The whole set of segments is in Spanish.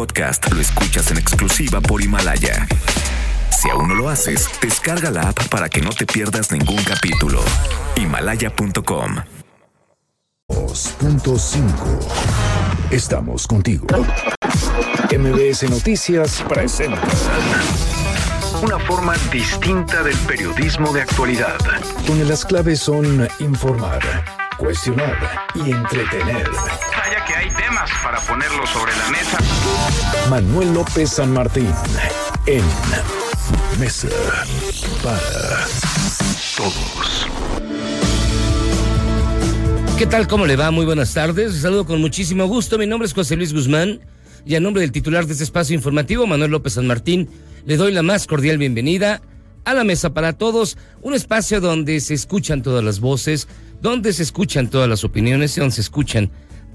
podcast lo escuchas en exclusiva por Himalaya. Si aún no lo haces, descarga la app para que no te pierdas ningún capítulo. Himalaya.com 2.5 Estamos contigo. MBS Noticias presenta una forma distinta del periodismo de actualidad. Donde las claves son informar, cuestionar y entretener. Temas para ponerlo sobre la mesa. Manuel López San Martín en Mesa para Todos. ¿Qué tal? ¿Cómo le va? Muy buenas tardes. Les saludo con muchísimo gusto. Mi nombre es José Luis Guzmán y a nombre del titular de este espacio informativo, Manuel López San Martín, le doy la más cordial bienvenida a la Mesa para Todos, un espacio donde se escuchan todas las voces, donde se escuchan todas las opiniones y donde se escuchan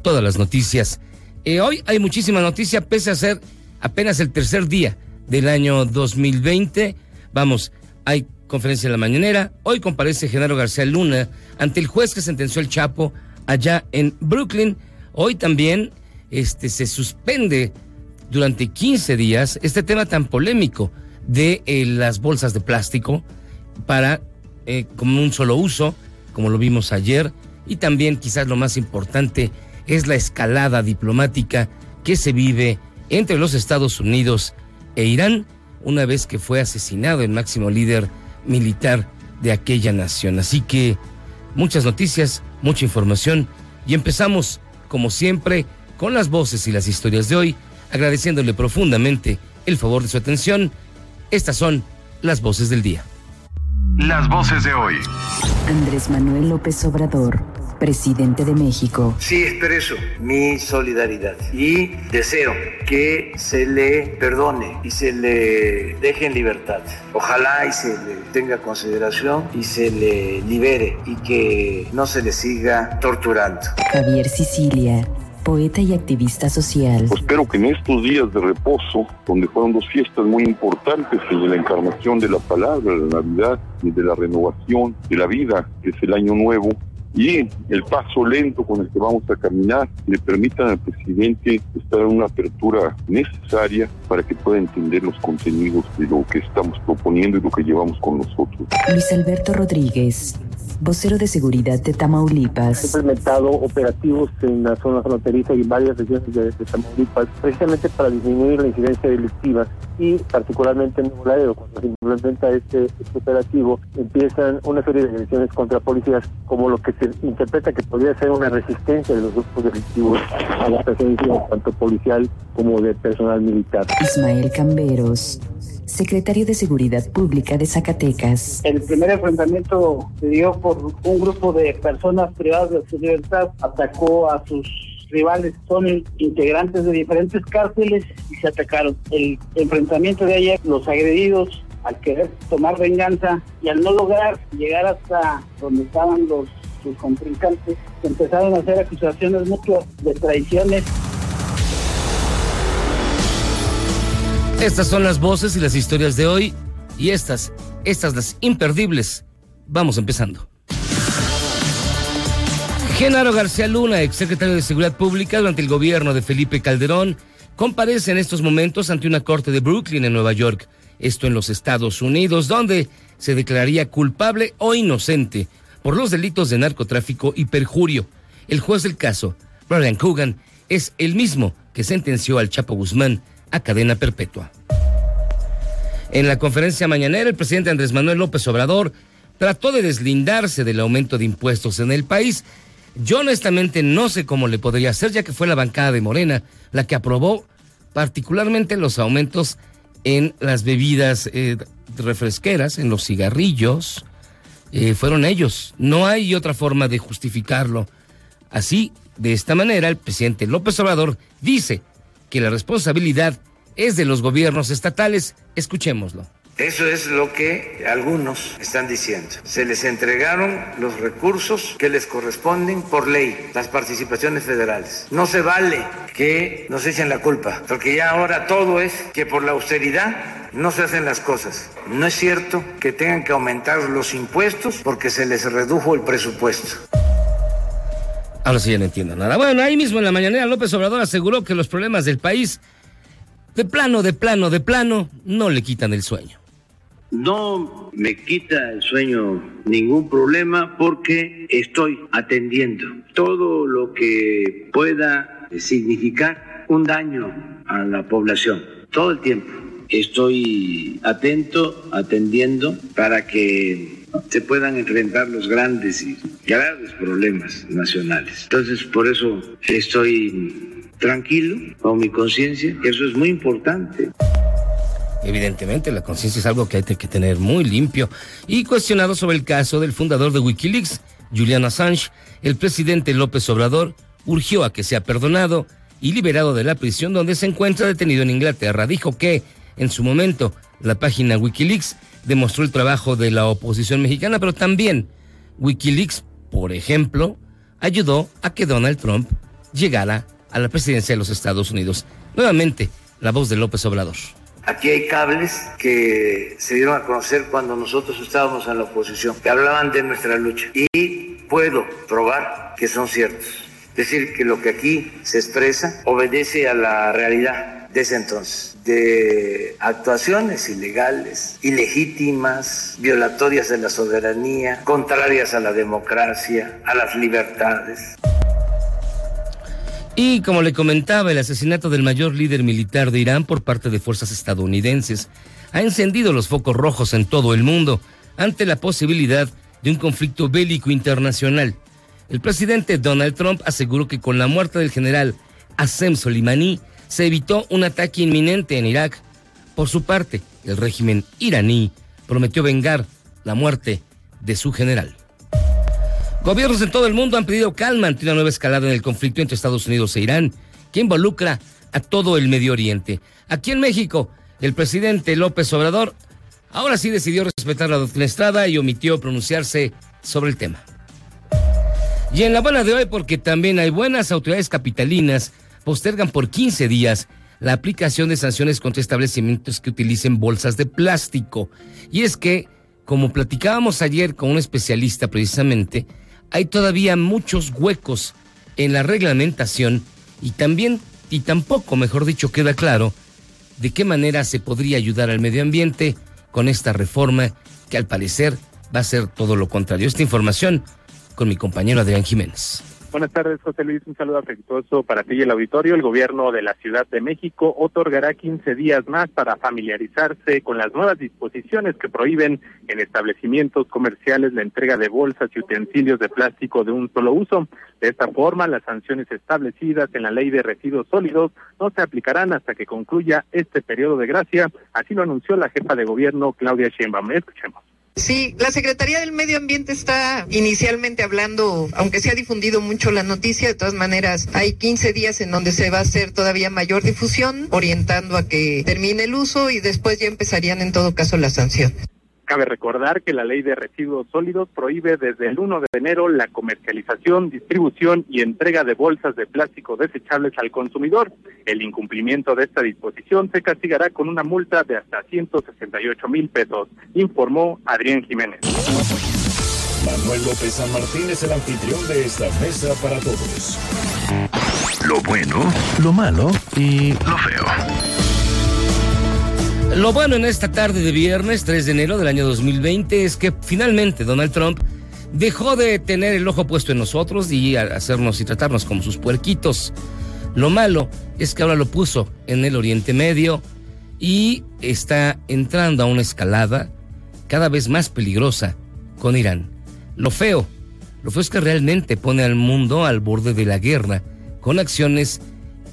todas las noticias. Eh, hoy hay muchísima noticia, pese a ser apenas el tercer día del año 2020. Vamos, hay conferencia en la mañanera. Hoy comparece Genaro García Luna ante el juez que sentenció el Chapo allá en Brooklyn. Hoy también este, se suspende durante 15 días este tema tan polémico de eh, las bolsas de plástico para eh, como un solo uso, como lo vimos ayer, y también quizás lo más importante es la escalada diplomática que se vive entre los Estados Unidos e Irán una vez que fue asesinado el máximo líder militar de aquella nación. Así que muchas noticias, mucha información y empezamos, como siempre, con las voces y las historias de hoy, agradeciéndole profundamente el favor de su atención. Estas son las voces del día. Las voces de hoy. Andrés Manuel López Obrador, presidente de México. Sí expreso mi solidaridad y deseo que se le perdone y se le deje en libertad. Ojalá y se le tenga consideración y se le libere y que no se le siga torturando. Javier Sicilia, poeta y activista social. Pues espero que en estos días de reposo, donde fueron dos fiestas muy importantes, el de la encarnación de la palabra, la Navidad y de la renovación de la vida, que es el año nuevo, y el paso lento con el que vamos a caminar le permitan al presidente estar en una apertura necesaria para que pueda entender los contenidos de lo que estamos proponiendo y lo que llevamos con nosotros. Luis Alberto Rodríguez, vocero de seguridad de Tamaulipas. He implementado operativos en la zona fronteriza y en varias regiones de, de Tamaulipas, precisamente para disminuir la incidencia delictiva y particularmente en Nuevo Laredo, cuando se implementa este, este operativo, empiezan una serie de agresiones contra policías, como lo que se interpreta que podría ser una resistencia de los grupos delictivos a la presencia tanto policial como de personal militar. Ismael Camberos, secretario de Seguridad Pública de Zacatecas. El primer enfrentamiento se dio por un grupo de personas privadas de su libertad, atacó a sus rivales, son integrantes de diferentes cárceles y se atacaron. El enfrentamiento de ayer, los agredidos al querer tomar venganza y al no lograr llegar hasta donde estaban los sus contrincantes, empezaron a hacer acusaciones mutuas de traiciones Estas son las voces y las historias de hoy y estas, estas las imperdibles. Vamos empezando. Genaro García Luna, exsecretario de Seguridad Pública durante el gobierno de Felipe Calderón, comparece en estos momentos ante una corte de Brooklyn en Nueva York, esto en los Estados Unidos, donde se declararía culpable o inocente por los delitos de narcotráfico y perjurio. El juez del caso, Brian Coogan, es el mismo que sentenció al Chapo Guzmán a cadena perpetua. En la conferencia mañanera, el presidente Andrés Manuel López Obrador trató de deslindarse del aumento de impuestos en el país. Yo honestamente no sé cómo le podría hacer, ya que fue la bancada de Morena la que aprobó particularmente los aumentos en las bebidas eh, refresqueras, en los cigarrillos. Eh, fueron ellos. No hay otra forma de justificarlo. Así, de esta manera, el presidente López Obrador dice que la responsabilidad es de los gobiernos estatales. Escuchémoslo. Eso es lo que algunos están diciendo. Se les entregaron los recursos que les corresponden por ley, las participaciones federales. No se vale que nos echen la culpa, porque ya ahora todo es que por la austeridad no se hacen las cosas. No es cierto que tengan que aumentar los impuestos porque se les redujo el presupuesto. Ahora sí ya no entiendo nada. Bueno, ahí mismo en la mañanera López Obrador aseguró que los problemas del país de plano, de plano, de plano, no le quitan el sueño. No me quita el sueño ningún problema porque estoy atendiendo todo lo que pueda significar un daño a la población, todo el tiempo. Estoy atento, atendiendo para que se puedan enfrentar los grandes y graves problemas nacionales. Entonces, por eso estoy tranquilo con mi conciencia, eso es muy importante. Evidentemente, la conciencia es algo que hay que tener muy limpio. Y cuestionado sobre el caso del fundador de Wikileaks, Julian Assange, el presidente López Obrador urgió a que sea perdonado y liberado de la prisión donde se encuentra detenido en Inglaterra. Dijo que, en su momento, la página Wikileaks demostró el trabajo de la oposición mexicana, pero también Wikileaks, por ejemplo, ayudó a que Donald Trump llegara a la presidencia de los Estados Unidos. Nuevamente, la voz de López Obrador. Aquí hay cables que se dieron a conocer cuando nosotros estábamos en la oposición, que hablaban de nuestra lucha. Y puedo probar que son ciertos. Es decir, que lo que aquí se expresa obedece a la realidad de ese entonces, de actuaciones ilegales, ilegítimas, violatorias de la soberanía, contrarias a la democracia, a las libertades. Y como le comentaba, el asesinato del mayor líder militar de Irán por parte de fuerzas estadounidenses ha encendido los focos rojos en todo el mundo ante la posibilidad de un conflicto bélico internacional. El presidente Donald Trump aseguró que con la muerte del general Assem Soleimani se evitó un ataque inminente en Irak. Por su parte, el régimen iraní prometió vengar la muerte de su general. Gobiernos en todo el mundo han pedido calma ante una nueva escalada en el conflicto entre Estados Unidos e Irán, que involucra a todo el Medio Oriente. Aquí en México, el presidente López Obrador ahora sí decidió respetar la doctrina Estrada y omitió pronunciarse sobre el tema. Y en la buena de hoy, porque también hay buenas autoridades capitalinas, postergan por 15 días la aplicación de sanciones contra establecimientos que utilicen bolsas de plástico. Y es que, como platicábamos ayer con un especialista precisamente, hay todavía muchos huecos en la reglamentación y también, y tampoco, mejor dicho, queda claro de qué manera se podría ayudar al medio ambiente con esta reforma que al parecer va a ser todo lo contrario. Esta información con mi compañero Adrián Jiménez. Buenas tardes, José Luis. Un saludo afectuoso para ti y el auditorio. El gobierno de la Ciudad de México otorgará 15 días más para familiarizarse con las nuevas disposiciones que prohíben en establecimientos comerciales la entrega de bolsas y utensilios de plástico de un solo uso. De esta forma, las sanciones establecidas en la Ley de Residuos Sólidos no se aplicarán hasta que concluya este periodo de gracia. Así lo anunció la jefa de gobierno, Claudia Sheinbaum. Escuchemos. Sí, la Secretaría del Medio Ambiente está inicialmente hablando, aunque se ha difundido mucho la noticia, de todas maneras hay 15 días en donde se va a hacer todavía mayor difusión, orientando a que termine el uso y después ya empezarían en todo caso las sanciones. Cabe recordar que la ley de residuos sólidos prohíbe desde el 1 de enero la comercialización, distribución y entrega de bolsas de plástico desechables al consumidor. El incumplimiento de esta disposición se castigará con una multa de hasta 168 mil pesos, informó Adrián Jiménez. Manuel López San Martín es el anfitrión de esta mesa para todos. Lo bueno, Lo malo y lo feo. Lo bueno en esta tarde de viernes 3 de enero del año 2020 es que finalmente Donald Trump dejó de tener el ojo puesto en nosotros y hacernos y tratarnos como sus puerquitos. Lo malo es que ahora lo puso en el Oriente Medio y está entrando a una escalada cada vez más peligrosa con Irán. Lo feo, lo feo es que realmente pone al mundo al borde de la guerra con acciones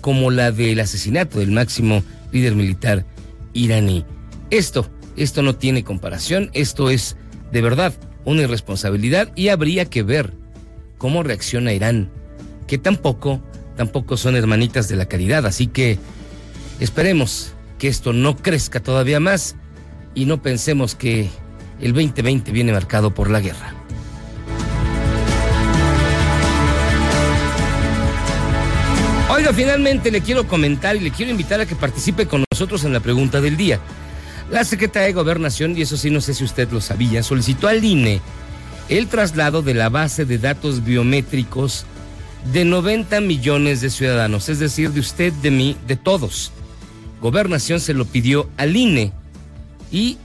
como la del asesinato del máximo líder militar iraní. Esto, esto no tiene comparación, esto es de verdad una irresponsabilidad y habría que ver cómo reacciona Irán, que tampoco, tampoco son hermanitas de la caridad, así que esperemos que esto no crezca todavía más y no pensemos que el 2020 viene marcado por la guerra. Finalmente le quiero comentar y le quiero invitar a que participe con nosotros en la pregunta del día. La Secretaría de Gobernación, y eso sí no sé si usted lo sabía, solicitó al INE el traslado de la base de datos biométricos de 90 millones de ciudadanos, es decir, de usted, de mí, de todos. Gobernación se lo pidió al INE y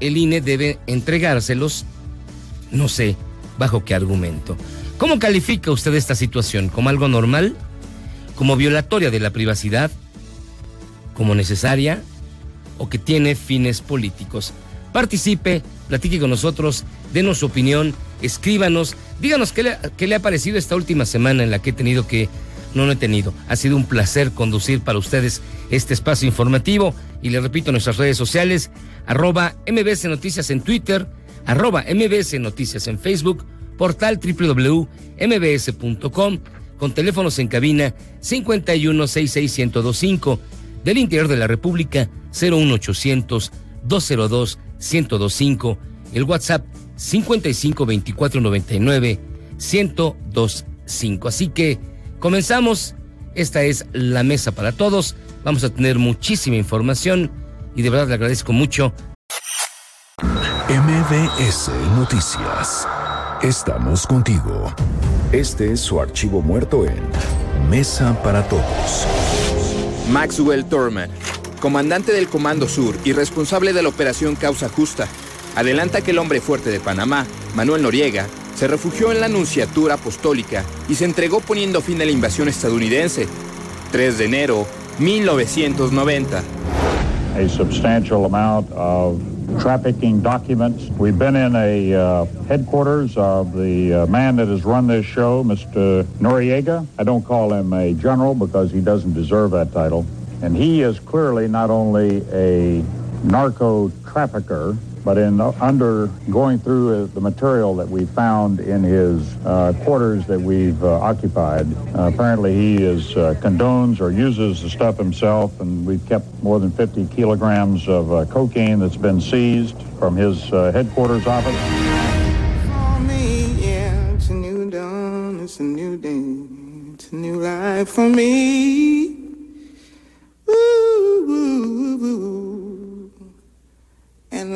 el INE debe entregárselos, no sé bajo qué argumento. ¿Cómo califica usted esta situación? ¿Como algo normal? ¿Como violatoria de la privacidad? ¿Como necesaria? ¿O que tiene fines políticos? Participe, platique con nosotros, denos su opinión, escríbanos, díganos qué le, ha parecido esta última semana en la que he tenido que no lo he tenido. Ha sido un placer conducir para ustedes este espacio informativo y le repito nuestras redes sociales, arroba MBS Noticias en Twitter, arroba MBS Noticias en Facebook, portal www.mbs.com, con teléfonos en cabina 5166125, del interior de la República 01800 202 1025, el WhatsApp 552499 1025. Así que comenzamos. Esta es la mesa para todos. Vamos a tener muchísima información y de verdad le agradezco mucho. MBS Noticias. Estamos contigo. Este es su archivo muerto en Mesa para Todos. Maxwell Thurman, comandante del Comando Sur y responsable de la operación Causa Justa, adelanta que el hombre fuerte de Panamá, Manuel Noriega, se refugió en la Nunciatura Apostólica y se entregó poniendo fin a la invasión estadounidense. 3 de enero 1990. A substantial amount of trafficking documents. We've been in a uh, headquarters of the uh, man that has run this show, Mr. Noriega. I don't call him a general because he doesn't deserve that title. And he is clearly not only a narco trafficker, but in under going through uh, the material that we found in his uh, quarters that we've uh, occupied, apparently he is condones or uses the stuff himself, and we've kept more than 50 kilograms of cocaine that's been seized from his headquarters office. It's a new day, it's a new life for me.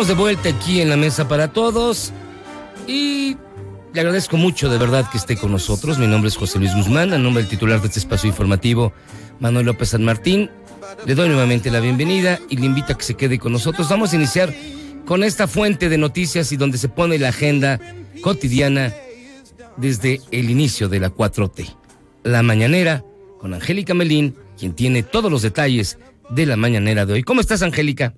De vuelta aquí en la mesa para todos y le agradezco mucho de verdad que esté con nosotros. Mi nombre es José Luis Guzmán, a nombre del titular de este espacio informativo, Manuel López San Martín. Le doy nuevamente la bienvenida y le invito a que se quede con nosotros. Vamos a iniciar con esta fuente de noticias y donde se pone la agenda cotidiana desde el inicio de la 4T. La mañanera con Angélica Melín, quien tiene todos los detalles de la mañanera de hoy. ¿Cómo estás, Angélica?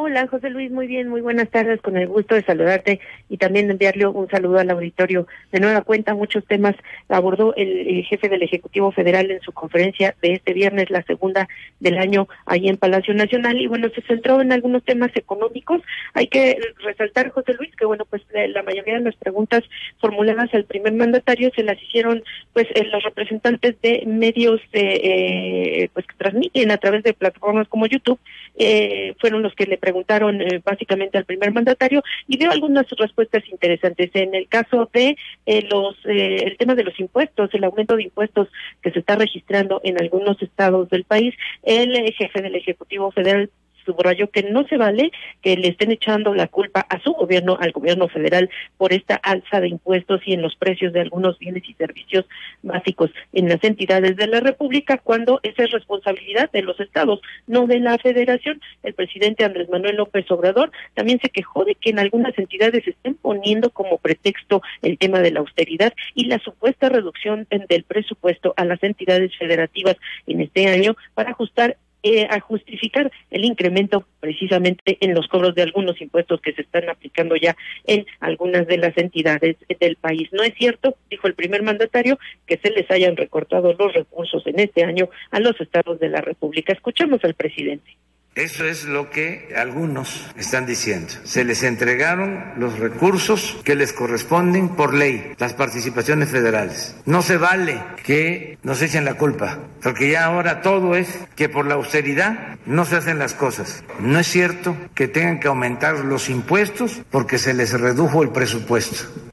Hola, José Luis, muy bien, muy buenas tardes, con el gusto de saludarte y también enviarle un saludo al auditorio. De nueva cuenta, muchos temas abordó el, jefe del Ejecutivo Federal en su conferencia de este viernes, la segunda del año, ahí en Palacio Nacional, y bueno, se centró en algunos temas económicos. Hay que resaltar, José Luis, que bueno, pues la mayoría de las preguntas formuladas al primer mandatario se las hicieron pues eh, los representantes de medios de, eh, pues que transmiten a través de plataformas como YouTube, eh, fueron los que le preguntaron eh, básicamente al primer mandatario y dio algunas respuestas interesantes. En el caso de eh, los eh, el tema de los impuestos, el aumento de impuestos que se está registrando en algunos estados del país, el jefe del Ejecutivo Federal subrayó que no se vale que le estén echando la culpa a su gobierno, al gobierno federal, por esta alza de impuestos y en los precios de algunos bienes y servicios básicos en las entidades de la República, cuando esa es responsabilidad de los estados, no de la federación. El presidente Andrés Manuel López Obrador también se quejó de que en algunas entidades estén poniendo como pretexto el tema de la austeridad y la supuesta reducción del presupuesto a las entidades federativas en este año para ajustar eh, a justificar el incremento precisamente en los cobros de algunos impuestos que se están aplicando ya en algunas de las entidades del país. No es cierto, dijo el primer mandatario, que se les hayan recortado los recursos en este año a los estados de la República. Escuchamos al presidente. Eso es lo que algunos están diciendo. Se les entregaron los recursos que les corresponden por ley, las participaciones federales. No se vale que nos echen la culpa, porque ya ahora todo es que por la austeridad no se hacen las cosas. No es cierto que tengan que aumentar los impuestos porque se les redujo el presupuesto.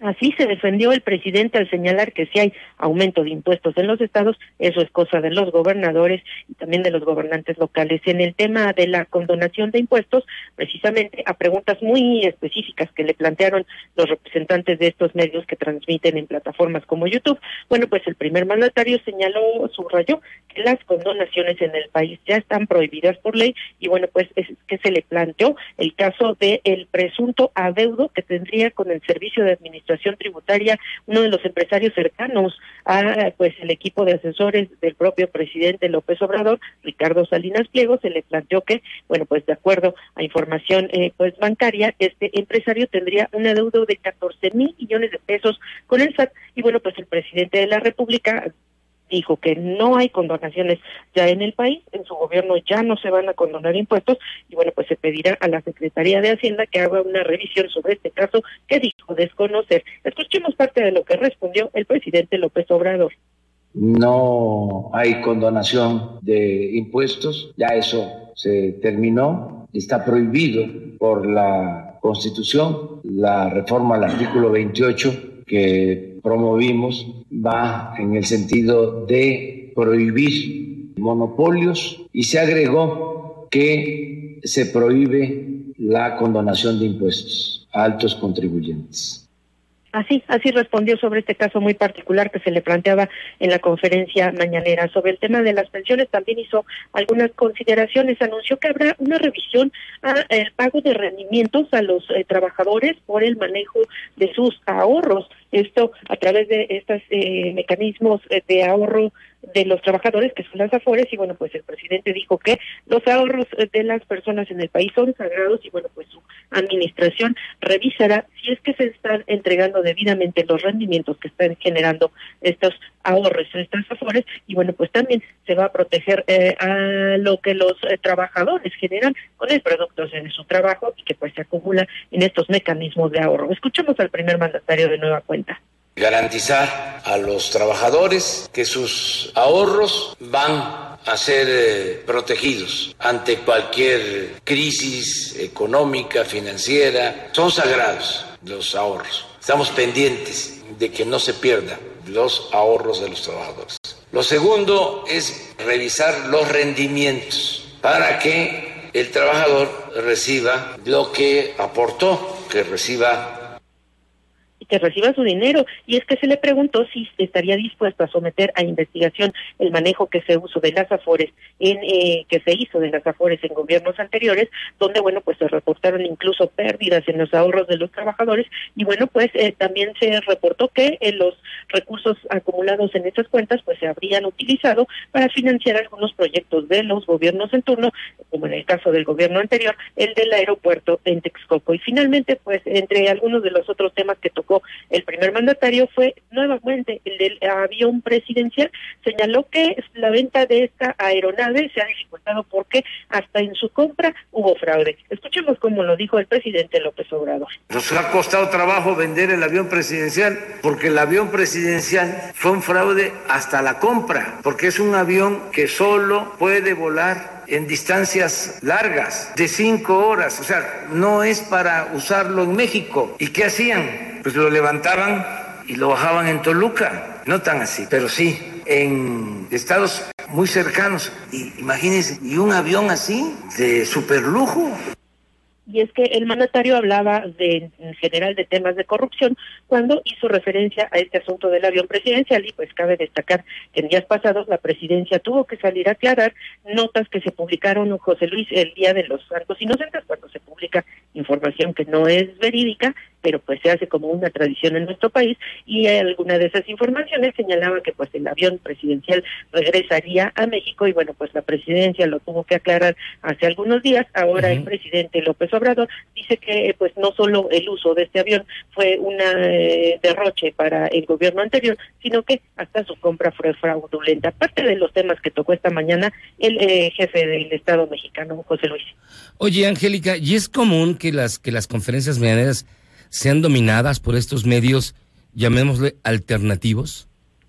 Así se defendió el presidente al señalar que si hay aumento de impuestos en los estados, eso es cosa de los gobernadores y también de los gobernantes locales. En el tema de la condonación de impuestos, precisamente a preguntas muy específicas que le plantearon los representantes de estos medios que transmiten en plataformas como YouTube, bueno, pues el primer mandatario señaló, subrayó que las condonaciones en el país ya están prohibidas por ley y bueno, pues es que se le planteó el caso de el presunto adeudo que tendría con el servicio de administración tributaria, uno de los empresarios cercanos a pues el equipo de asesores del propio presidente López Obrador, Ricardo Salinas Pliego, se le planteó que, bueno, pues de acuerdo a información eh, pues bancaria, este empresario tendría un adeudo de 14 mil millones de pesos con el SAT y bueno, pues el presidente de la República dijo que no hay condonaciones ya en el país, en su gobierno ya no se van a condonar impuestos y bueno, pues se pedirá a la Secretaría de Hacienda que haga una revisión sobre este caso que dijo desconocer. Escuchemos parte de lo que respondió el presidente López Obrador. No hay condonación de impuestos, ya eso se terminó, está prohibido por la Constitución, la reforma al artículo 28 que promovimos va en el sentido de prohibir monopolios y se agregó que se prohíbe la condonación de impuestos a altos contribuyentes. Así, así respondió sobre este caso muy particular que se le planteaba en la conferencia mañanera. Sobre el tema de las pensiones también hizo algunas consideraciones. Anunció que habrá una revisión al pago de rendimientos a los eh, trabajadores por el manejo de sus ahorros. Esto a través de estos eh, mecanismos de ahorro de los trabajadores, que son las AFORES, y bueno, pues el presidente dijo que los ahorros de las personas en el país son sagrados y bueno, pues su administración revisará si es que se están entregando debidamente los rendimientos que están generando estos ahorros, estas AFORES, y bueno, pues también se va a proteger eh, a lo que los eh, trabajadores generan con el producto de su trabajo y que pues se acumula en estos mecanismos de ahorro. Escuchemos al primer mandatario de nueva cuenta garantizar a los trabajadores que sus ahorros van a ser eh, protegidos ante cualquier crisis económica, financiera. Son sagrados los ahorros. Estamos pendientes de que no se pierdan los ahorros de los trabajadores. Lo segundo es revisar los rendimientos para que el trabajador reciba lo que aportó, que reciba que reciba su dinero. Y es que se le preguntó si estaría dispuesto a someter a investigación el manejo que se usó de las Afores, en, eh, que se hizo de las Afores en gobiernos anteriores, donde, bueno, pues se reportaron incluso pérdidas en los ahorros de los trabajadores. Y bueno, pues eh, también se reportó que eh, los recursos acumulados en estas cuentas, pues se habrían utilizado para financiar algunos proyectos de los gobiernos en turno, como en el caso del gobierno anterior, el del aeropuerto en Texcoco. Y finalmente, pues entre algunos de los otros temas que tocó el primer mandatario fue nuevamente el del avión presidencial. Señaló que la venta de esta aeronave se ha dificultado porque hasta en su compra hubo fraude. Escuchemos cómo lo dijo el presidente López Obrador. Nos ha costado trabajo vender el avión presidencial porque el avión presidencial fue un fraude hasta la compra, porque es un avión que solo puede volar en distancias largas, de cinco horas, o sea, no es para usarlo en México. ¿Y qué hacían? pues lo levantaban y lo bajaban en Toluca. No tan así, pero sí en estados muy cercanos. Y imagínense, y un avión así de super lujo y es que el mandatario hablaba de, en general de temas de corrupción cuando hizo referencia a este asunto del avión presidencial y pues cabe destacar que en días pasados la presidencia tuvo que salir a aclarar notas que se publicaron José Luis el día de los Santos Inocentes cuando se publica información que no es verídica pero pues se hace como una tradición en nuestro país y alguna de esas informaciones señalaba que pues el avión presidencial regresaría a México y bueno, pues la presidencia lo tuvo que aclarar hace algunos días. Ahora el presidente López Obrador dice que pues no solo el uso de este avión fue una eh, derroche para el gobierno anterior, sino que hasta su compra fue fraudulenta. Parte de los temas que tocó esta mañana el eh, jefe del Estado mexicano, José Luis. Oye, Angélica, ¿y es común que las, que las conferencias mañaneras sean dominadas por estos medios, llamémosle alternativos?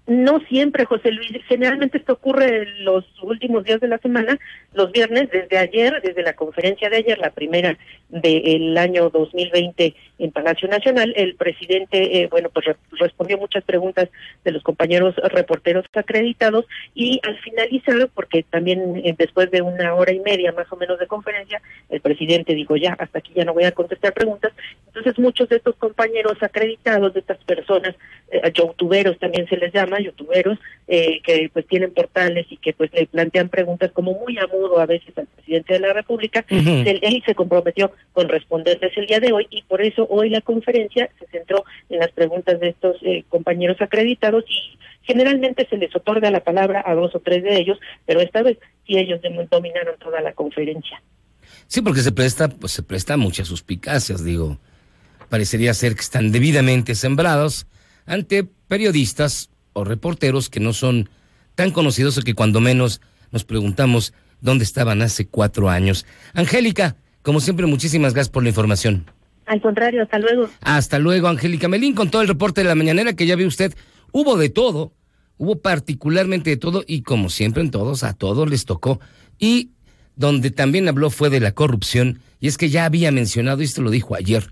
No siempre, José Luis. Generalmente esto ocurre en los últimos días de la semana, los viernes, desde ayer, desde la conferencia de ayer, la primera del año 2020 en Palacio Nacional, el presidente, eh, bueno, pues respondió muchas preguntas de los compañeros reporteros acreditados y al finalizar, porque también eh, después de una hora y media más o menos de conferencia, el presidente dijo ya, hasta aquí ya no voy a contestar preguntas. Entonces muchos de estos compañeros acreditados, de estas personas, eh, youtuberos también se les llama, youtuberos, eh, que pues tienen portales y que pues le plantean preguntas como muy a mudo a veces al presidente de la República, Ujú. él, él se comprometió con responderles el día de hoy y por eso hoy la conferencia se centró en las preguntas de estos eh, compañeros acreditados y generalmente se les otorga la palabra a dos o tres de ellos, pero esta vez sí ellos dominaron toda la conferencia. Sí, porque se presta, pues se presta muchas suspicacias, digo. Parecería ser que están debidamente sembrados ante periodistas o reporteros que no son tan conocidos o que cuando menos nos preguntamos dónde estaban hace cuatro años. Angélica, como siempre, muchísimas gracias por la información. Al contrario, hasta luego. Hasta luego, Angélica Melín, con todo el reporte de la mañanera que ya vio usted. Hubo de todo, hubo particularmente de todo y como siempre en todos, a todos les tocó. Y donde también habló fue de la corrupción y es que ya había mencionado, y esto lo dijo ayer,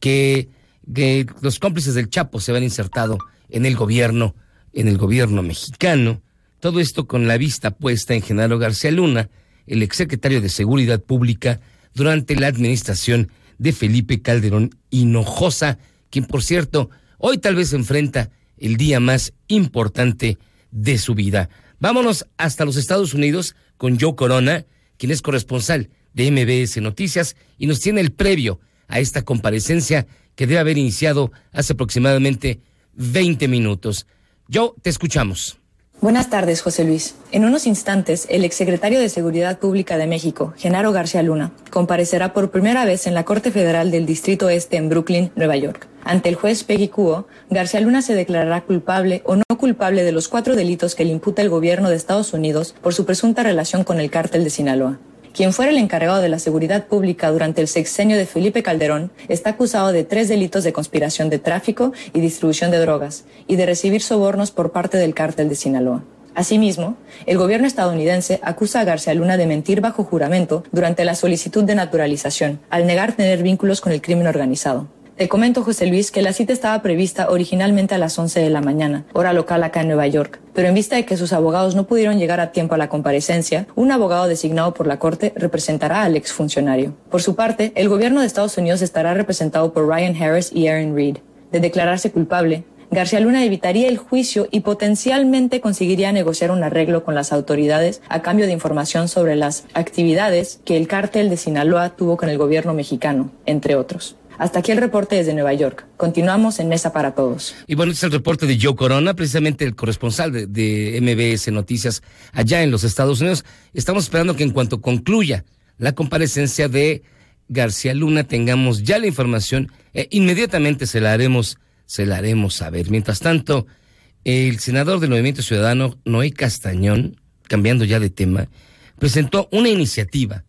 que, que los cómplices del Chapo se habían insertado en el gobierno, en el gobierno mexicano. Todo esto con la vista puesta en Genaro García Luna, el exsecretario de Seguridad Pública, durante la administración de Felipe Calderón Hinojosa, quien por cierto hoy tal vez enfrenta el día más importante de su vida. Vámonos hasta los Estados Unidos con Joe Corona, quien es corresponsal de MBS Noticias y nos tiene el previo a esta comparecencia que debe haber iniciado hace aproximadamente 20 minutos. Joe, te escuchamos. Buenas tardes, José Luis. En unos instantes, el exsecretario de Seguridad Pública de México, Genaro García Luna, comparecerá por primera vez en la Corte Federal del Distrito Este en Brooklyn, Nueva York. Ante el juez Peggy Kuo, García Luna se declarará culpable o no culpable de los cuatro delitos que le imputa el gobierno de Estados Unidos por su presunta relación con el cártel de Sinaloa. Quien fuera el encargado de la seguridad pública durante el sexenio de Felipe Calderón está acusado de tres delitos de conspiración de tráfico y distribución de drogas y de recibir sobornos por parte del cártel de Sinaloa. Asimismo, el gobierno estadounidense acusa a García Luna de mentir bajo juramento durante la solicitud de naturalización, al negar tener vínculos con el crimen organizado. Te comento, José Luis, que la cita estaba prevista originalmente a las 11 de la mañana, hora local acá en Nueva York, pero en vista de que sus abogados no pudieron llegar a tiempo a la comparecencia, un abogado designado por la Corte representará al exfuncionario. Por su parte, el gobierno de Estados Unidos estará representado por Ryan Harris y Aaron Reed. De declararse culpable, García Luna evitaría el juicio y potencialmente conseguiría negociar un arreglo con las autoridades a cambio de información sobre las actividades que el cártel de Sinaloa tuvo con el gobierno mexicano, entre otros. Hasta aquí el reporte desde Nueva York. Continuamos en Mesa para Todos. Y bueno, este es el reporte de Joe Corona, precisamente el corresponsal de, MBS Noticias allá en los Estados Unidos. Estamos esperando que en cuanto concluya la comparecencia de García Luna tengamos ya la información. e inmediatamente se la haremos, se la haremos saber. Mientras tanto, el senador del Movimiento Ciudadano, Noé Castañón, cambiando ya de tema, presentó una iniciativa,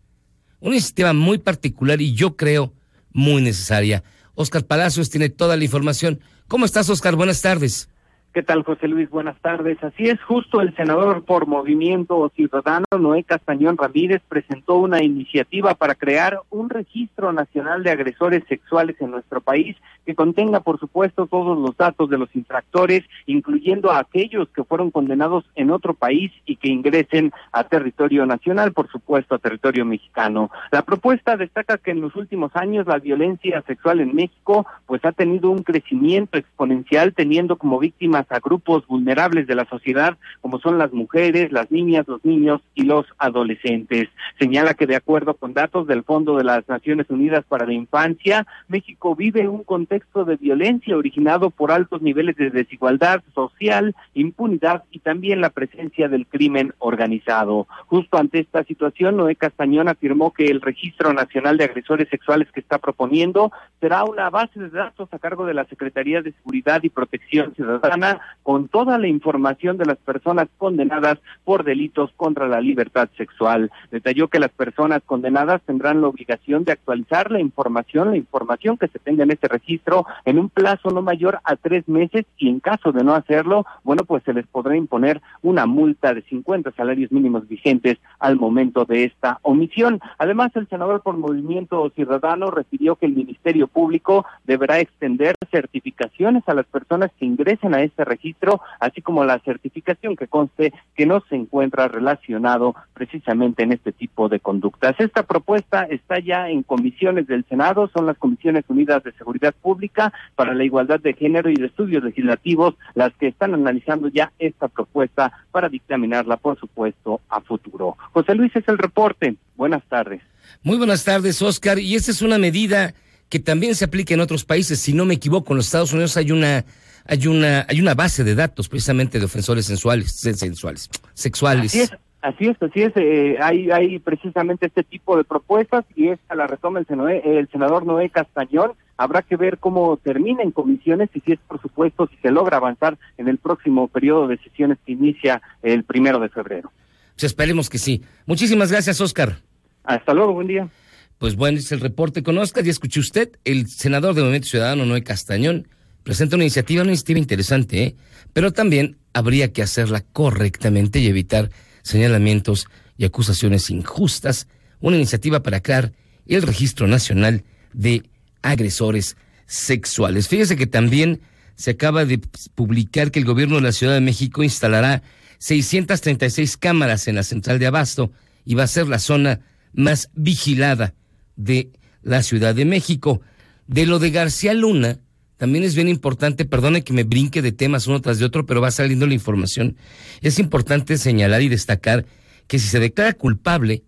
una iniciativa muy particular y yo creo muy necesaria. Oscar Palacios tiene toda la información. ¿Cómo estás, Oscar? Buenas tardes. ¿Qué tal, José Luis? Buenas tardes. Así es, justo el senador por Movimiento Ciudadano, Noé Castañón Ramírez, presentó una iniciativa para crear un registro nacional de agresores sexuales en nuestro país que contenga, por supuesto, todos los datos de los infractores, incluyendo a aquellos que fueron condenados en otro país y que ingresen a territorio nacional, por supuesto, a territorio mexicano. La propuesta destaca que en los últimos años la violencia sexual en México pues ha tenido un crecimiento exponencial, teniendo como víctimas a grupos vulnerables de la sociedad, como son las mujeres, las niñas, los niños y los adolescentes. Señala que de acuerdo con datos del Fondo de las Naciones Unidas para la Infancia, México vive un contexto de violencia originado por altos niveles de desigualdad social, impunidad y también la presencia del crimen organizado. Justo ante esta situación, Noé Castañón afirmó que el Registro Nacional de Agresores Sexuales que está proponiendo será una base de datos a cargo de la Secretaría de Seguridad y Protección Ciudadana con toda la información de las personas condenadas por delitos contra la libertad sexual. Detalló que las personas condenadas tendrán la obligación de actualizar la información, la información que se tenga en este registro en un plazo no mayor a tres meses y en caso de no hacerlo, bueno, pues se les podrá imponer una multa de 50 salarios mínimos vigentes al momento de esta omisión. Además, el senador por Movimiento Ciudadano refirió que el Ministerio Público deberá extender certificaciones a las personas que ingresen a este registro, así como la certificación que conste que no se encuentra relacionado precisamente en este tipo de conductas. Esta propuesta está ya en comisiones del Senado, son las Comisiones Unidas de Seguridad Pública para la Igualdad de Género y de Estudios Legislativos las que están analizando ya esta propuesta para dictaminarla, por supuesto, a futuro. José Luis es el reporte. Buenas tardes. Muy buenas tardes, Oscar. Y esta es una medida que también se aplica en otros países. Si no me equivoco, en los Estados Unidos hay una hay una hay una base de datos precisamente de ofensores sensuales, sensuales, sexuales. Así es. Así es, así es. Eh, hay, hay precisamente este tipo de propuestas y esta la retoma el, Senoé, el senador Noé Castañón. Habrá que ver cómo termina en comisiones y si es, por supuesto, si se logra avanzar en el próximo periodo de sesiones que inicia el primero de febrero. Pues esperemos que sí. Muchísimas gracias, Oscar. Hasta luego, buen día. Pues bueno, es el reporte con Oscar. Ya escuché usted, el senador de Movimiento Ciudadano, Noé Castañón, presenta una iniciativa, una iniciativa interesante, ¿eh? pero también habría que hacerla correctamente y evitar señalamientos y acusaciones injustas. Una iniciativa para crear el Registro Nacional de Agresores Sexuales. Fíjese que también se acaba de publicar que el gobierno de la Ciudad de México instalará 636 cámaras en la central de Abasto y va a ser la zona más vigilada de la Ciudad de México. De lo de García Luna, también es bien importante, perdone que me brinque de temas uno tras de otro, pero va saliendo la información. Es importante señalar y destacar que si se declara culpable,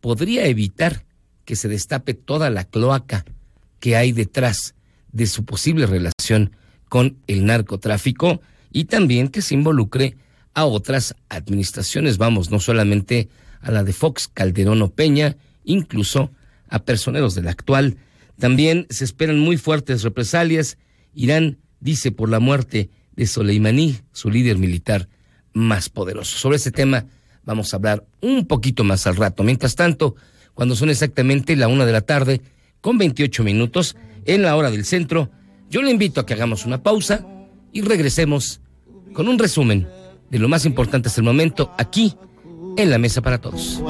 podría evitar que se destape toda la cloaca que hay detrás de su posible relación con el narcotráfico y también que se involucre a otras administraciones, vamos, no solamente a la de Fox, Calderón o Peña, incluso a personeros de la actual. También se esperan muy fuertes represalias. Irán dice por la muerte de Soleimani, su líder militar más poderoso. Sobre ese tema vamos a hablar un poquito más al rato. Mientras tanto, cuando son exactamente la una de la tarde, con 28 minutos, en la hora del centro, yo le invito a que hagamos una pausa y regresemos con un resumen de lo más importante hasta el momento aquí en la mesa para todos.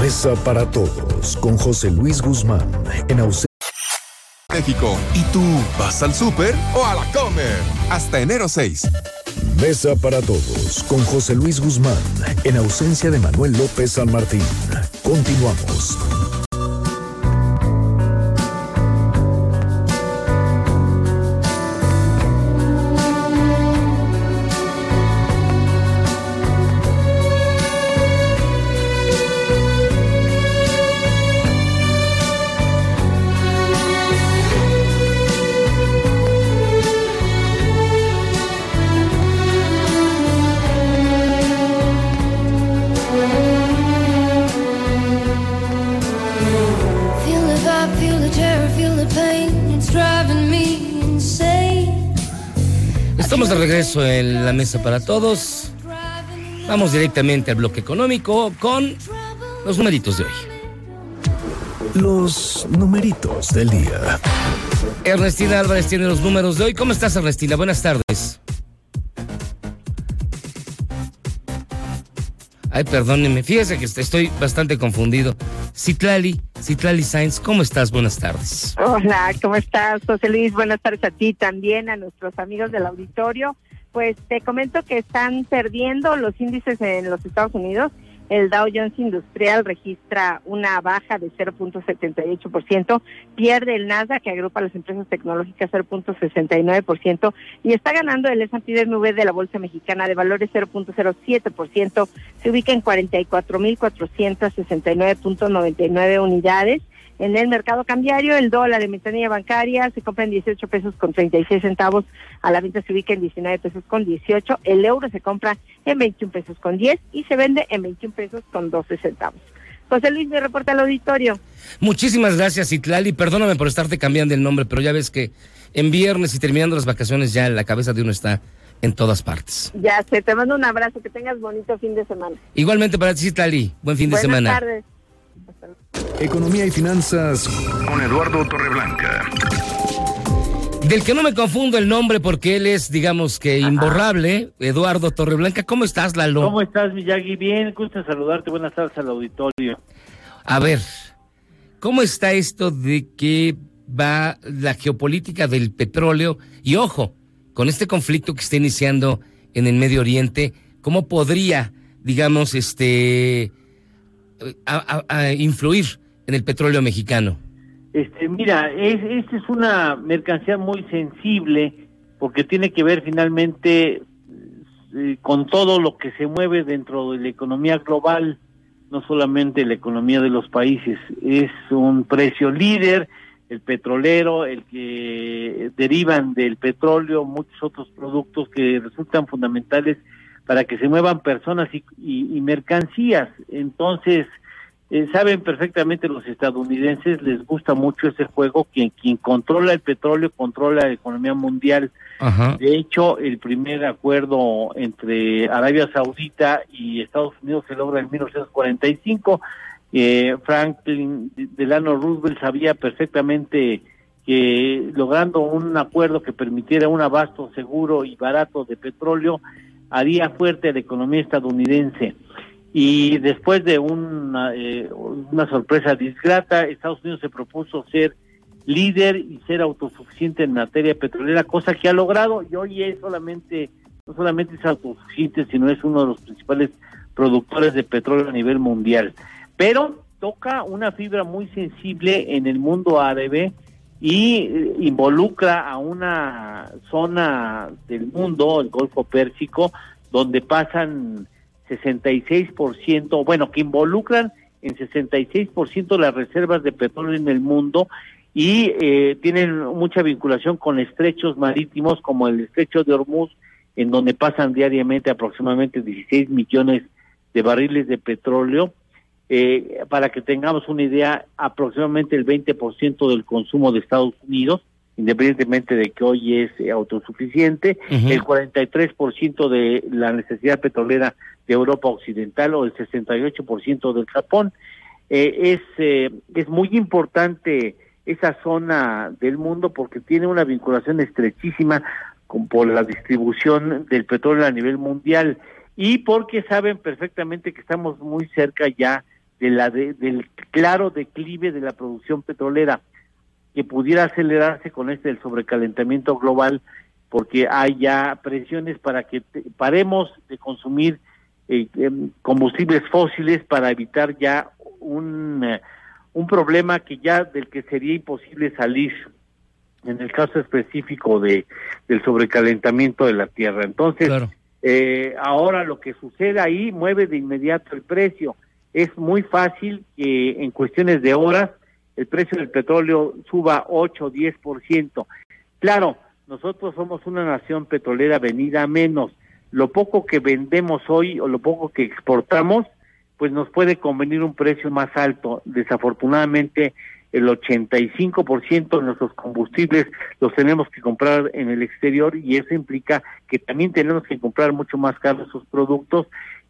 Mesa para todos con José Luis Guzmán en ausencia. México. ¿Y tú vas al súper o a la comer? Hasta enero 6. Mesa para todos con José Luis Guzmán en ausencia de Manuel López San Martín. Continuamos. En la mesa para todos. Vamos directamente al bloque económico con los numeritos de hoy. Los numeritos del día. Ernestina Álvarez tiene los números de hoy. ¿Cómo estás, Ernestina? Buenas tardes. Ay, perdóneme. Fíjese que estoy bastante confundido. Citlali, Citlali Sainz, ¿cómo estás? Buenas tardes. Hola, ¿cómo estás, José Luis? Buenas tardes a ti también, a nuestros amigos del auditorio. Pues te comento que están perdiendo los índices en los Estados Unidos. El Dow Jones Industrial registra una baja de 0.78%, pierde el Nasdaq que agrupa las empresas tecnológicas 0.69% y está ganando el S&P de nube de la Bolsa Mexicana de Valores 0.07%, se ubica en 44.469.99 unidades. En el mercado cambiario, el dólar de metanía bancaria se compra en 18 pesos con 36 centavos, a la venta se ubica en 19 pesos con 18, el euro se compra en 21 pesos con 10 y se vende en 21 pesos con 12 centavos. José Luis, me reporta al auditorio. Muchísimas gracias, Itlali. Perdóname por estarte cambiando el nombre, pero ya ves que en viernes y terminando las vacaciones ya la cabeza de uno está en todas partes. Ya sé, te mando un abrazo, que tengas bonito fin de semana. Igualmente para ti, Itlali. Buen fin de Buenas semana. tardes. Economía y finanzas Con Eduardo Torreblanca. Del que no me confundo el nombre porque él es, digamos que imborrable, Eduardo Torreblanca. ¿Cómo estás, Lalo? ¿Cómo estás, Miyagi? Bien, gusto en saludarte. Buenas tardes al auditorio. A ver, ¿cómo está esto de que va la geopolítica del petróleo? Y ojo, con este conflicto que está iniciando en el Medio Oriente, ¿cómo podría, digamos, este, a- influir en el petróleo mexicano? Este, mira, es, esta es una mercancía muy sensible porque tiene que ver finalmente eh, con todo lo que se mueve dentro de la economía global, no solamente la economía de los países. Es un precio líder, el petrolero, el que derivan del petróleo, muchos otros productos que resultan fundamentales para que se muevan personas y, y- y mercancías. Entonces, eh, saben perfectamente los estadounidenses, les gusta mucho ese juego, quien, quien controla el petróleo controla la economía mundial. Ajá. De hecho, el primer acuerdo entre Arabia Saudita y Estados Unidos se logra en 1945. Eh, Franklin Delano Roosevelt sabía perfectamente que logrando un acuerdo que permitiera un abasto seguro y barato de petróleo, haría fuerte a la economía estadounidense. Y después de una, eh, una sorpresa disgrata, Estados Unidos se propuso ser líder y ser autosuficiente en materia petrolera, cosa que ha logrado y hoy es solamente, no solamente es autosuficiente, sino es uno de los principales productores de petróleo a nivel mundial. Pero toca una fibra muy sensible en el mundo árabe y eh, involucra a una zona del mundo, el Golfo Pérsico, donde pasan 66%, bueno, que involucran en 66% las reservas de petróleo en el mundo y eh, tienen mucha vinculación con estrechos marítimos como el estrecho de Hormuz, en donde pasan diariamente aproximadamente 16 millones de barriles de petróleo. Eh, para que tengamos una idea, aproximadamente el 20% del consumo de Estados Unidos, independientemente de que hoy es eh, autosuficiente, Ujú. el 43% de la necesidad petrolera de Europa Occidental o el 68% del Japón. Eh, es, eh, es muy importante esa zona del mundo porque tiene una vinculación estrechísima con, por la distribución del petróleo a nivel mundial y porque saben perfectamente que estamos muy cerca ya de la de- del claro declive de la producción petrolera que pudiera acelerarse con este del sobrecalentamiento global porque hay ya presiones para que te- paremos de consumir eh, em, combustibles fósiles para evitar ya un, eh, un problema que ya del que sería imposible salir en el caso específico de del sobrecalentamiento de la tierra. Entonces, eh, ahora lo que sucede ahí mueve de inmediato el precio. Es muy fácil que en cuestiones de horas el precio del petróleo suba 8 o 10%. Claro, nosotros somos una nación petrolera venida menos. Lo poco que vendemos hoy o lo poco que exportamos, pues nos puede convenir un precio más alto. Desafortunadamente, el 85% de nuestros combustibles los tenemos que comprar en el exterior y eso implica que también tenemos que comprar mucho más caros esos productos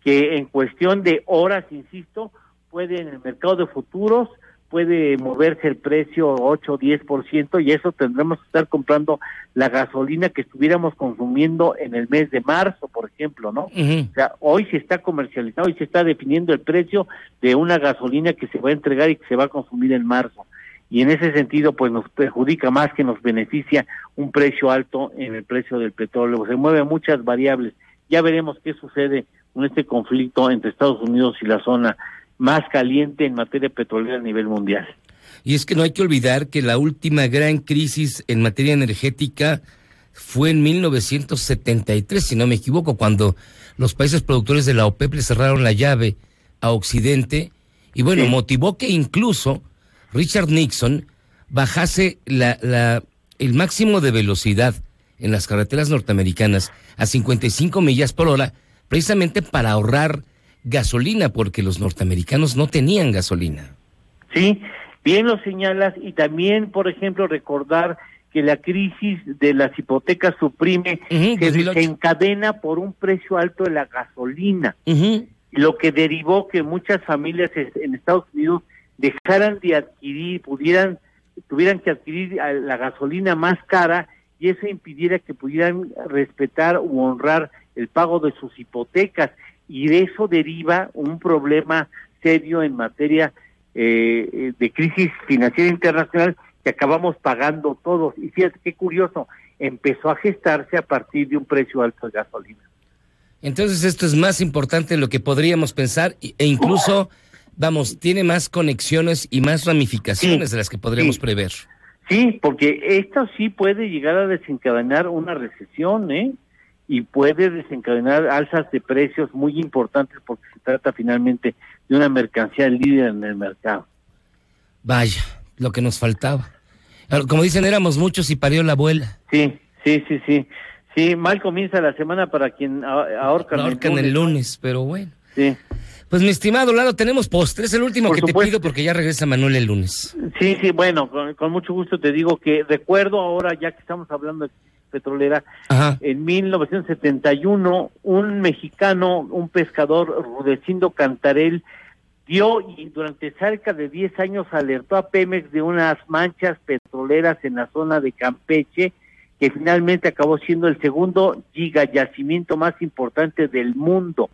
que en cuestión de horas, insisto, puede en el mercado de futuros puede moverse el precio 8 o 10% y eso tendremos que estar comprando la gasolina que estuviéramos consumiendo en el mes de marzo, por ejemplo, ¿no? O sea, hoy se está comercializando, hoy se está definiendo el precio de una gasolina que se va a entregar y que se va a consumir en marzo. Y en ese sentido, pues nos perjudica más que nos beneficia un precio alto en el precio del petróleo. Se mueven muchas variables Ya veremos qué sucede con este conflicto entre Estados Unidos y la zona más caliente en materia petrolera a nivel mundial. Y es que no hay que olvidar que la última gran crisis en materia energética fue en 1973, si no me equivoco, cuando los países productores de la OPEP le cerraron la llave a Occidente y bueno, motivó que incluso Richard Nixon bajase la, la, el máximo de velocidad en las carreteras norteamericanas a 55 millas por hora, precisamente para ahorrar gasolina, porque los norteamericanos no tenían gasolina. Sí, bien lo señalas y también, por ejemplo, recordar que la crisis de las hipotecas suprime que se encadena por un precio alto de la gasolina, lo que derivó que muchas familias en Estados Unidos dejaran de adquirir, pudieran, tuvieran que adquirir la gasolina más cara y eso impidiera que pudieran respetar u honrar el pago de sus hipotecas y de eso deriva un problema serio en materia eh, de crisis financiera internacional que acabamos pagando todos. Y fíjate qué curioso, empezó a gestarse a partir de un precio alto de gasolina. Entonces esto es más importante de lo que podríamos pensar e incluso, vamos, tiene más conexiones y más ramificaciones de las que podríamos prever. Sí, porque esto sí puede llegar a desencadenar una recesión, ¿eh? Y puede desencadenar alzas de precios muy importantes porque se trata finalmente de una mercancía líder en el mercado. Vaya, lo que nos faltaba. Como dicen, éramos muchos y parió la abuela. Sí, sí, sí, sí. Sí, mal comienza la semana para quien ahorcan, ahorcan el, lunes, pero bueno. Sí. Pues mi estimado Lalo, tenemos postre, es el último que te pido porque ya regresa Manuel el lunes. Sí, sí, bueno, con, mucho gusto te digo que recuerdo ahora, ya que estamos hablando de petrolera, en 1971 un mexicano, un pescador, Rudecindo Cantarel, dio y durante cerca de 10 años alertó a Pemex de unas manchas petroleras en la zona de Campeche, que finalmente acabó siendo el segundo gigayacimiento más importante del mundo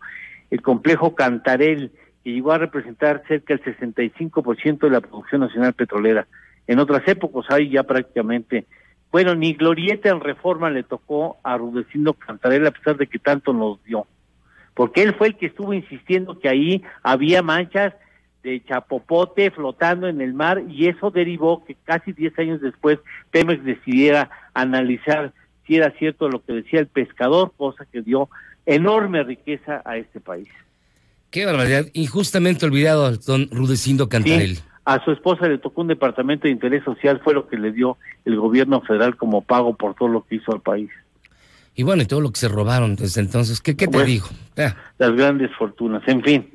el complejo Cantarel, que llegó a representar cerca del 65% de la producción nacional petrolera. En otras épocas hay ya prácticamente, bueno, ni glorieta en reforma le tocó a Rudecindo Cantarel a pesar de que tanto nos dio, porque él fue el que estuvo insistiendo que ahí había manchas de chapopote flotando en el mar y eso derivó que casi 10 años después Pemex decidiera analizar si era cierto lo que decía el pescador, cosa que dio enorme riqueza a este país. Qué barbaridad, injustamente olvidado al don Rudecindo Cantarel. A su esposa le tocó un departamento de interés social, fue lo que le dio el gobierno federal como pago por todo lo que hizo al país. Y bueno, y todo lo que se robaron desde entonces, ¿qué, qué te digo? Las grandes fortunas, en fin.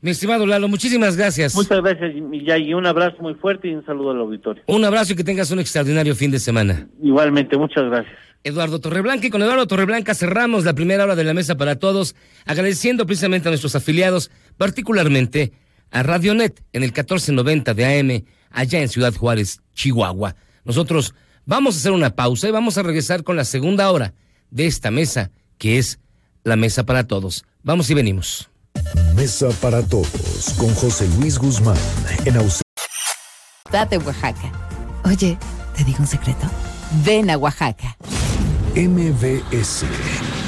Mi estimado Lalo, muchísimas gracias. Muchas gracias, y un abrazo muy fuerte y un saludo al auditorio. Un abrazo y que tengas un extraordinario fin de semana. Igualmente, muchas gracias. Eduardo Torreblanca. Y con Eduardo Torreblanca cerramos la primera hora de la mesa para todos, agradeciendo precisamente a nuestros afiliados, particularmente a Radionet en el 1490 de AM, allá en Ciudad Juárez, Chihuahua. Nosotros vamos a hacer una pausa y vamos a regresar con la segunda hora de esta mesa, que es la mesa para todos. Vamos y venimos. Mesa para todos con José Luis Guzmán en ausencia. Date Oaxaca. Oye, ¿te digo un secreto? Ven a Oaxaca. MBS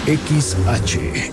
XH